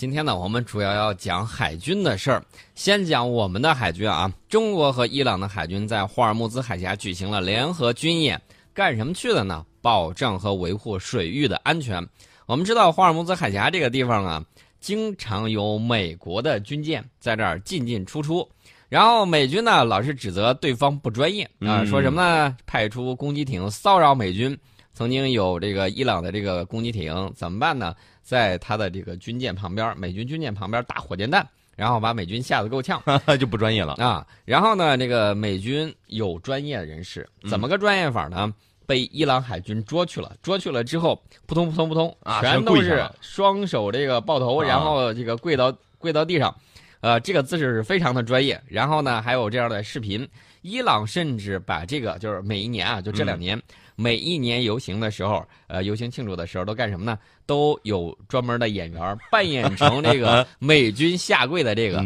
今天呢，我们主要要讲海军的事儿。先讲我们的海军啊，中国和伊朗的海军在霍尔木兹海峡举行了联合军演，干什么去了呢？保障和维护水域的安全。我们知道霍尔木兹海峡这个地方啊，经常有美国的军舰在这儿进进出出，然后美军呢老是指责对方不专业啊，说什么呢？派出攻击艇骚扰美军。曾经有这个伊朗的这个攻击艇怎么办呢？在他的这个军舰旁边，美军军舰旁边打火箭弹，然后把美军吓得够呛，就不专业了啊。然后呢，这个美军有专业人士，怎么个专业法呢？被伊朗海军捉去了，捉去了之后，扑通扑通扑通，全都是双手这个抱头，然后这个跪到跪到地上，呃，这个姿势是非常的专业。然后呢，还有这样的视频，伊朗甚至把这个就是每一年啊，就这两年。每一年游行的时候，呃，游行庆祝的时候都干什么呢？都有专门的演员扮演成这个 美军下跪的这个，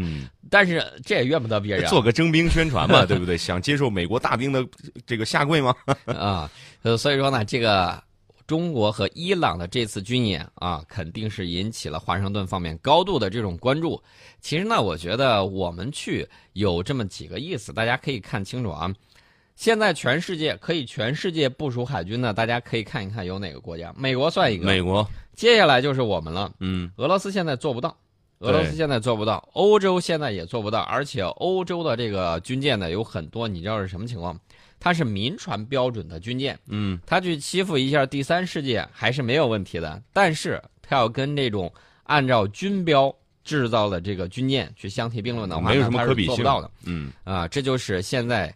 但是这也怨不得别人，做个征兵宣传嘛，对不对？想接受美国大兵的这个下跪吗？啊，呃，所以说呢，这个中国和伊朗的这次军演啊，肯定是引起了华盛顿方面高度的这种关注。其实呢，我觉得我们去有这么几个意思，大家可以看清楚啊。现在全世界可以全世界部署海军的，大家可以看一看有哪个国家。美国算一个，美国。接下来就是我们了。嗯，俄罗斯现在做不到，俄罗斯现在做不到，欧洲现在也做不到，而且欧洲的这个军舰呢有很多，你知道是什么情况？它是民船标准的军舰。嗯，它去欺负一下第三世界还是没有问题的，但是它要跟这种按照军标制造的这个军舰去相提并论的话，没有什么可比性。做不到的。嗯，啊，这就是现在。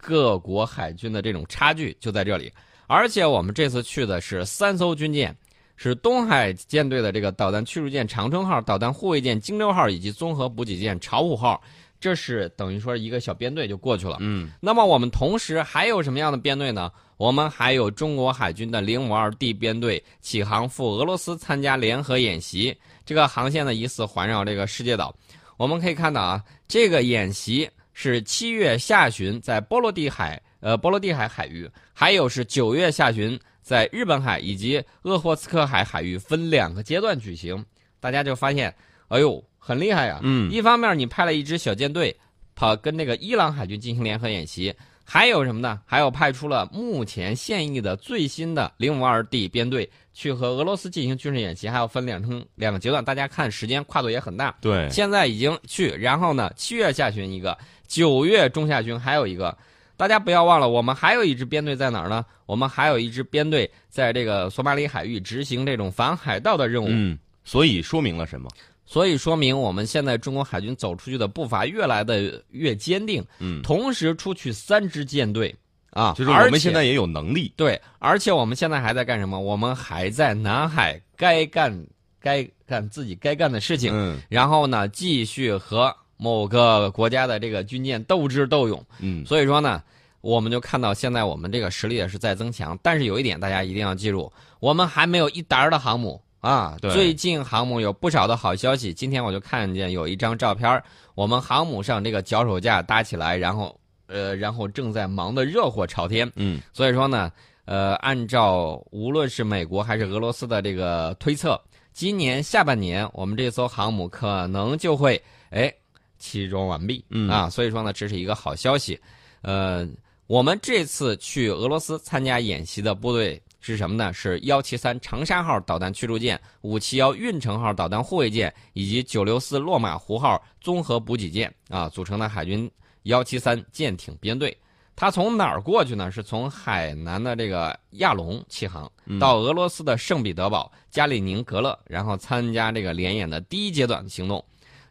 各国海军的这种差距就在这里，而且我们这次去的是三艘军舰，是东海舰队的这个导弹驱逐舰长春号、导弹护卫舰荆州号以及综合补给舰巢湖号，这是等于说一个小编队就过去了。嗯，那么我们同时还有什么样的编队呢？我们还有中国海军的零五二 D 编队启航赴俄罗斯参加联合演习，这个航线呢疑似环绕这个世界岛。我们可以看到啊，这个演习。是七月下旬在波罗的海，呃，波罗的海海域，还有是九月下旬在日本海以及鄂霍次克海海域分两个阶段举行。大家就发现，哎呦，很厉害呀！嗯，一方面你派了一支小舰队，跑跟那个伊朗海军进行联合演习，还有什么呢？还有派出了目前现役的最新的零五二 D 编队。去和俄罗斯进行军事演习，还要分两成两个阶段，大家看时间跨度也很大。对，现在已经去，然后呢，七月下旬一个，九月中下旬还有一个，大家不要忘了，我们还有一支编队在哪儿呢？我们还有一支编队在这个索马里海域执行这种反海盗的任务。嗯，所以说明了什么？所以说明我们现在中国海军走出去的步伐越来的越坚定。嗯，同时出去三支舰队。啊，就是我们现在也有能力，对，而且我们现在还在干什么？我们还在南海该干该干自己该干的事情，嗯，然后呢，继续和某个国家的这个军舰斗智斗勇，嗯，所以说呢，我们就看到现在我们这个实力也是在增强，但是有一点大家一定要记住，我们还没有一沓的航母啊，最近航母有不少的好消息，今天我就看见有一张照片，我们航母上这个脚手架搭起来，然后。呃，然后正在忙得热火朝天，嗯，所以说呢，呃，按照无论是美国还是俄罗斯的这个推测，今年下半年我们这艘航母可能就会哎齐装完毕，嗯啊，所以说呢，这是一个好消息。呃，我们这次去俄罗斯参加演习的部队是什么呢？是幺七三长沙号导弹驱逐舰、五七幺运城号导弹护卫舰以及九六四落马湖号综合补给舰啊组成的海军。幺七三舰艇编队，他从哪儿过去呢？是从海南的这个亚龙起航，到俄罗斯的圣彼得堡、加里宁格勒，然后参加这个联演的第一阶段行动。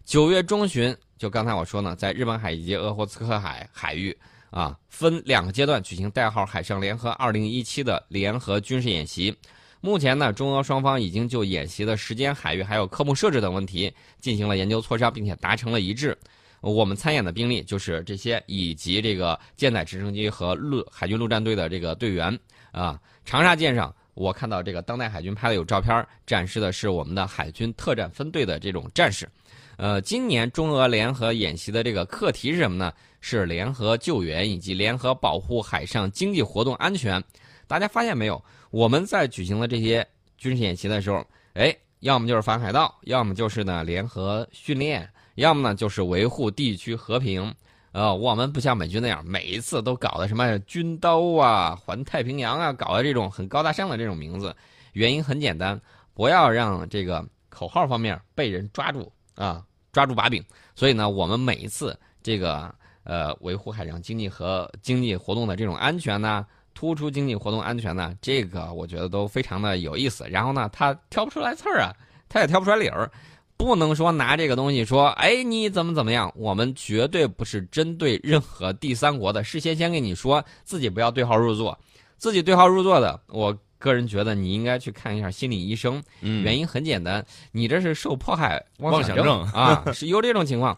九月中旬，就刚才我说呢，在日本海以及鄂霍次克海海域啊，分两个阶段举行代号“海上联合二零一七”的联合军事演习。目前呢，中俄双方已经就演习的时间、海域还有科目设置等问题进行了研究磋商，并且达成了一致。我们参演的兵力就是这些，以及这个舰载直升机和陆海军陆战队的这个队员啊。长沙舰上，我看到这个当代海军拍的有照片，展示的是我们的海军特战分队的这种战士。呃，今年中俄联合演习的这个课题是什么呢？是联合救援以及联合保护海上经济活动安全。大家发现没有？我们在举行的这些军事演习的时候，哎。要么就是反海盗，要么就是呢联合训练，要么呢就是维护地区和平。呃，我们不像美军那样，每一次都搞的什么军刀啊、环太平洋啊，搞的这种很高大上的这种名字。原因很简单，不要让这个口号方面被人抓住啊，抓住把柄。所以呢，我们每一次这个呃维护海上经济和经济活动的这种安全呢，突出经济活动安全呢，这个我觉得都非常的有意思。然后呢，他挑不出来刺儿啊，他也挑不出来理儿。不能说拿这个东西说，哎，你怎么怎么样？我们绝对不是针对任何第三国的，事先先跟你说，自己不要对号入座，自己对号入座的，我个人觉得你应该去看一下心理医生。嗯，原因很简单，你这是受迫害妄想症啊，是有这种情况。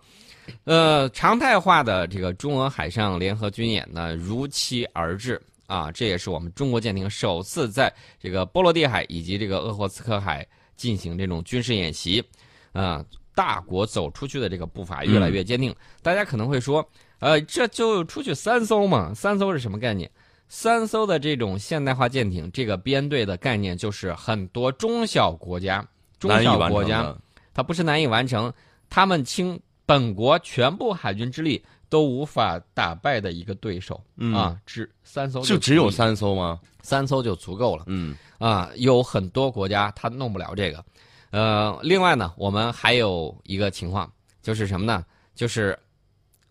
呃，常态化的这个中俄海上联合军演呢，如期而至啊，这也是我们中国舰艇首次在这个波罗的海以及这个鄂霍次克海进行这种军事演习。啊，大国走出去的这个步伐越来越坚定。大家可能会说，呃，这就出去三艘嘛？三艘是什么概念？三艘的这种现代化舰艇，这个编队的概念就是很多中小国家、中小国家，它不是难以完成，他们倾本国全部海军之力都无法打败的一个对手啊！只三艘就只有三艘吗？三艘就足够了。嗯啊，有很多国家他弄不了这个。呃，另外呢，我们还有一个情况，就是什么呢？就是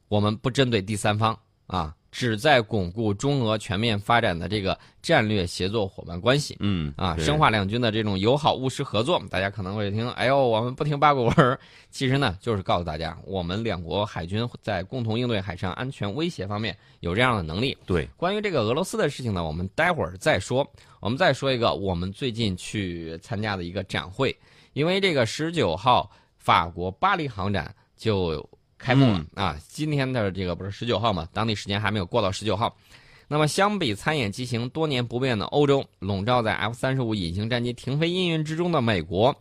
我们不针对第三方啊，只在巩固中俄全面发展的这个战略协作伙伴关系。嗯啊，深化两军的这种友好务实合作。大家可能会听，哎呦，我们不听八股文其实呢，就是告诉大家，我们两国海军在共同应对海上安全威胁方面有这样的能力。对，关于这个俄罗斯的事情呢，我们待会儿再说。我们再说一个，我们最近去参加的一个展会。因为这个十九号法国巴黎航展就开幕了啊，今天的这个不是十九号嘛，当地时间还没有过到十九号。那么相比参演机型多年不变的欧洲，笼罩在 F 三十五隐形战机停飞阴云之中的美国，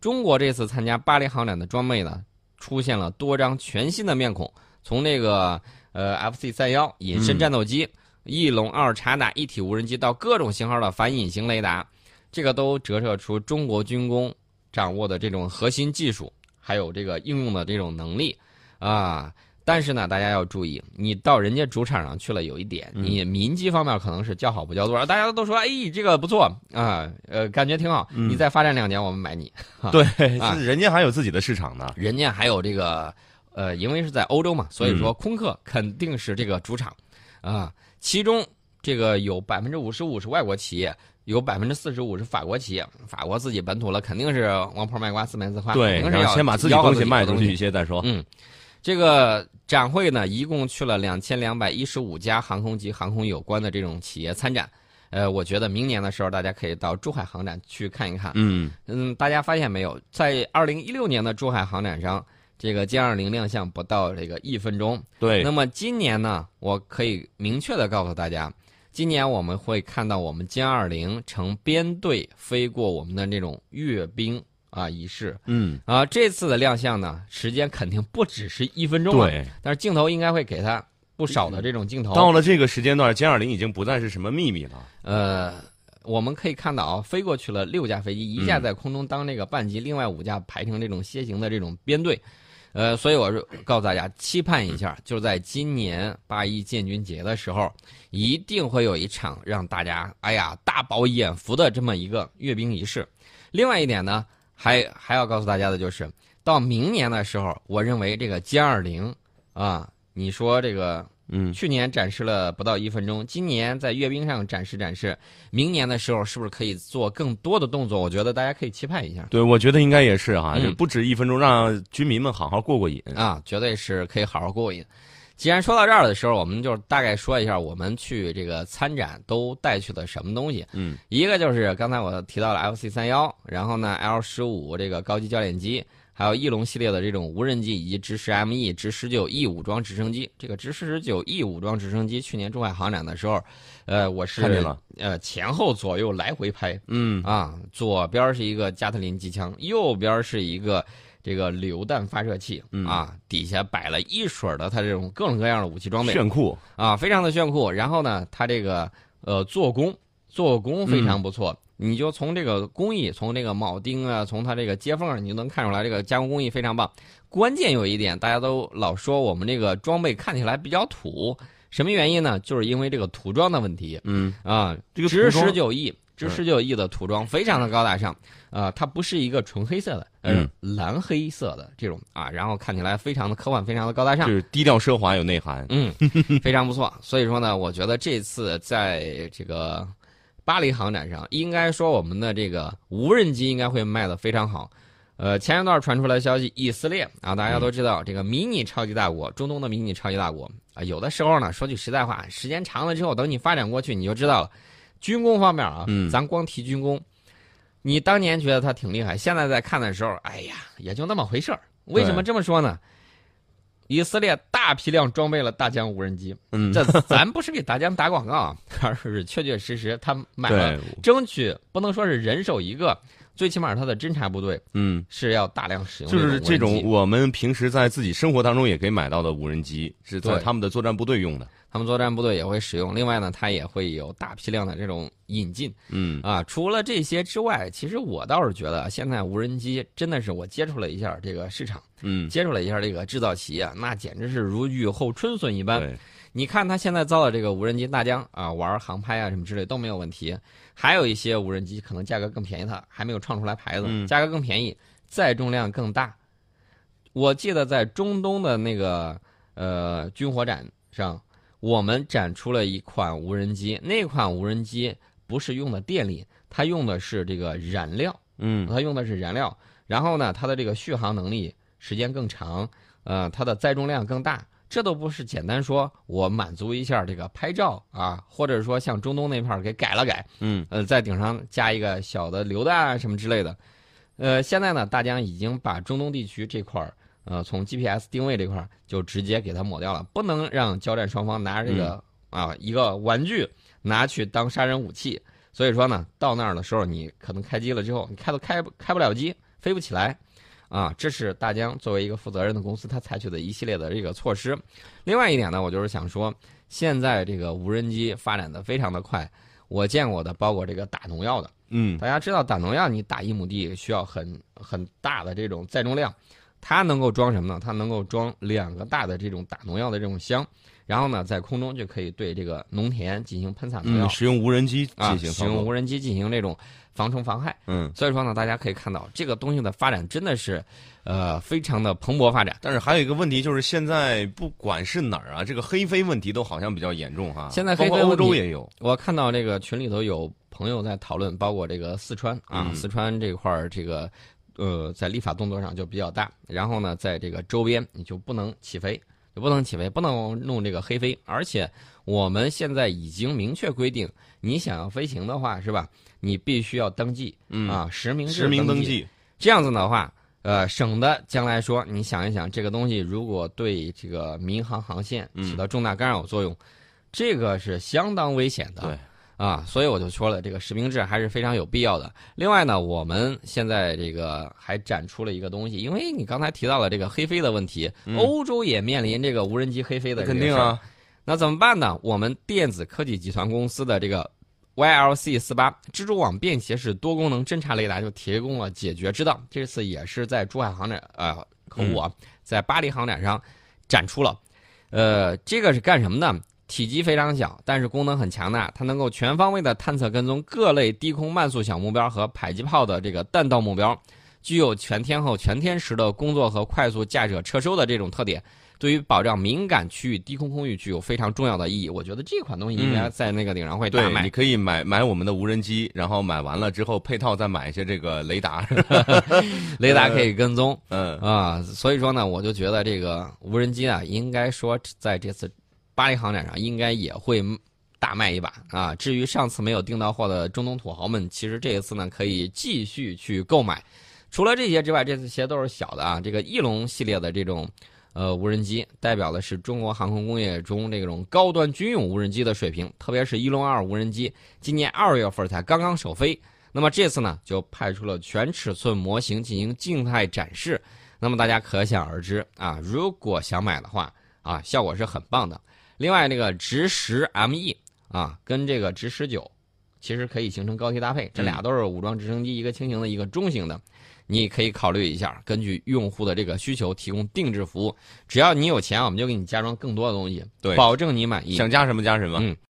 中国这次参加巴黎航展的装备呢，出现了多张全新的面孔，从这个呃 FC 三幺隐身战斗机、翼龙二察打一体无人机到各种型号的反隐形雷达，这个都折射出中国军工。掌握的这种核心技术，还有这个应用的这种能力，啊，但是呢，大家要注意，你到人家主场上去了，有一点，你民机方面可能是叫好不叫座，大家都说，哎，这个不错啊，呃，感觉挺好，你再发展两年，我们买你。对，人家还有自己的市场呢，人家还有这个，呃，因为是在欧洲嘛，所以说空客肯定是这个主场，啊，其中这个有百分之五十五是外国企业。有百分之四十五是法国企业，法国自己本土了，肯定是王婆卖瓜，自卖自夸。对，然后先把自己东西卖出去一些再说。嗯，这个展会呢，一共去了两千两百一十五家航空及航空有关的这种企业参展。呃，我觉得明年的时候，大家可以到珠海航展去看一看。嗯嗯，大家发现没有，在二零一六年的珠海航展上，这个歼二零亮相不到这个一分钟。对。那么今年呢，我可以明确的告诉大家。今年我们会看到我们歼二零成编队飞过我们的那种阅兵啊仪式，嗯啊，这次的亮相呢，时间肯定不只是一分钟，对，但是镜头应该会给他不少的这种镜头。到了这个时间段，歼二零已经不再是什么秘密了。呃，我们可以看到啊，飞过去了六架飞机，一架在空中当这个半机，另外五架排成这种楔形的这种编队。呃，所以我说告诉大家，期盼一下，就在今年八一建军节的时候，一定会有一场让大家哎呀大饱眼福的这么一个阅兵仪式。另外一点呢，还还要告诉大家的就是，到明年的时候，我认为这个歼二零啊，你说这个。嗯，去年展示了不到一分钟，今年在阅兵上展示展示，明年的时候是不是可以做更多的动作？我觉得大家可以期盼一下。对，我觉得应该也是哈，就不止一分钟，让军民们好好过过瘾啊，绝对是可以好好过过瘾。既然说到这儿的时候，我们就大概说一下我们去这个参展都带去了什么东西。嗯，一个就是刚才我提到了 FC 三幺，然后呢 L 十五这个高级教练机。还有翼龙系列的这种无人机，以及直十 ME、直十九 E 武装直升机。这个直十九 E 武装直升机，去年珠海航展的时候，呃，我是呃前后左右来回拍，嗯啊，左边是一个加特林机枪，右边是一个这个榴弹发射器，啊，底下摆了一水的它这种各种各样的武器装备，炫酷啊，非常的炫酷。然后呢，它这个呃做工做工非常不错。你就从这个工艺，从这个铆钉啊，从它这个接缝儿，你就能看出来这个加工工艺非常棒。关键有一点，大家都老说我们这个装备看起来比较土，什么原因呢？就是因为这个涂装的问题嗯，啊，这个值涂装十九亿，值十九亿的涂装非常的高大上，啊，它不是一个纯黑色的，嗯蓝黑色的这种啊，然后看起来非常的科幻，非常的高大上就。是低调奢华有内涵。嗯，非常不错。所以说呢，我觉得这次在这个巴黎航展上，应该说我们的这个无人机应该会卖的非常好。呃，前一段传出来消息，以色列啊，大家都知道这个迷你超级大国，中东的迷你超级大国啊，有的时候呢，说句实在话，时间长了之后，等你发展过去，你就知道了。军工方面啊，嗯咱光提军工，你当年觉得他挺厉害，现在在看的时候，哎呀，也就那么回事儿。为什么这么说呢？以色列大批量装备了大疆无人机，嗯，这咱不是给大疆打广告啊，而是确确实实他买了，争取不能说是人手一个，最起码他的侦察部队嗯，是要大量使用就是这种我们平时在自己生活当中也可以买到的无人机，是在他们的作战部队用的。他们作战部队也会使用。另外呢，它也会有大批量的这种引进嗯啊。除了这些之外，其实我倒是觉得现在无人机真的是我接触了一下这个市场，嗯，接触了一下这个制造企业，那简直是如雨后春笋一般。对，你看他现在造的这个无人机大疆啊，玩航拍啊什么之类都没有问题。还有一些无人机可能价格更便宜，它还没有创出来牌子，嗯价格更便宜，载重量更大。我记得在中东的那个呃军火展上，我们展出了一款无人机，那款无人机不是用的电力，它用的是这个燃料。嗯它用的是燃料，然后呢，它的这个续航能力时间更长，呃，它的载重量更大，这都不是简单说我满足一下这个拍照啊，或者说像中东那片儿给改了改，嗯呃，在顶上加一个小的榴弹啊什么之类的，呃，现在呢，大疆已经把中东地区这块儿，呃，从 GPS 定位这块儿就直接给它抹掉了，不能让交战双方拿着这个、啊一个玩具拿去当杀人武器。所以说呢，到那儿的时候，你可能开机了之后，你开都开不开不了机，飞不起来，啊，这是大疆作为一个负责任的公司，它采取的一系列的这个措施。另外一点呢，我就是想说，现在这个无人机发展的非常的快，我见过的包括这个打农药的，嗯大家知道打农药，你打一亩地需要很很大的这种载重量，它能够装什么呢？它能够装两个大的这种打农药的这种箱，然后呢，在空中就可以对这个农田进行喷洒农药嗯，。使用无人机啊，进行。使用无人机进行这种防虫防害，嗯，所以说呢，大家可以看到这个东西的发展真的是，呃，非常的蓬勃发展。但是还有一个问题就是，现在不管是哪儿啊，这个黑飞问题都好像比较严重哈。现在黑飞欧洲也有。我看到这个群里头有朋友在讨论，包括这个四川啊，嗯四川这块儿这个呃，在立法动作上就比较大，然后呢，在这个周边你就不能起飞，就不能起飞，不能弄这个黑飞，而且我们现在已经明确规定，你想要飞行的话，是吧？你必须要登记嗯，啊，实名制实名登记。这样子的话，呃，省得将来说，你想一想，这个东西如果对这个民航航线嗯起到重大干扰作用，这个是相当危险的。对。啊，所以我就说了，这个实名制还是非常有必要的。另外呢，我们现在这个还展出了一个东西，因为你刚才提到了这个黑飞的问题，嗯欧洲也面临这个无人机黑飞的肯定啊。那怎么办呢？我们电子科技集团公司的这个 YLC 四八蜘蛛网便携式多功能侦察雷达就提供了解决之道。这次也是在珠海航展呃可恶啊，在巴黎航展上展出了。呃，这个是干什么呢？体积非常小，但是功能很强大，它能够全方位的探测跟踪各类低空慢速小目标和迫击炮的这个弹道目标，具有全天候、全天时的工作和快速驾驶撤收的这种特点。对于保障敏感区域低空空域具有非常重要的意义。我觉得这款东西应该在那个顶上会大对，卖你。可以买买我们的无人机，然后买完了之后配套再买一些这个雷达。雷达可以跟踪嗯啊，所以说呢，我就觉得这个无人机啊，应该说在这次巴黎航展上应该也会大卖一把啊。至于上次没有订到货的中东土豪们，其实这一次呢可以继续去购买。除了这些之外，这些都是小的啊。这个翼龙系列的这种呃无人机，代表的是中国航空工业中这种高端军用无人机的水平，特别是翼龙二无人机，今年二月份才刚刚首飞。那么这次呢，就派出了全尺寸模型进行静态展示。那么大家可想而知啊，如果想买的话啊，效果是很棒的。另外，这个直十 ME 啊，跟这个直十九其实可以形成高低搭配，这嗯俩都是武装直升机，一个轻型的，一个中型的。你可以考虑一下，根据用户的这个需求提供定制服务。只要你有钱，我们就给你加装更多的东西，对保证你满意。想加什么加什么。嗯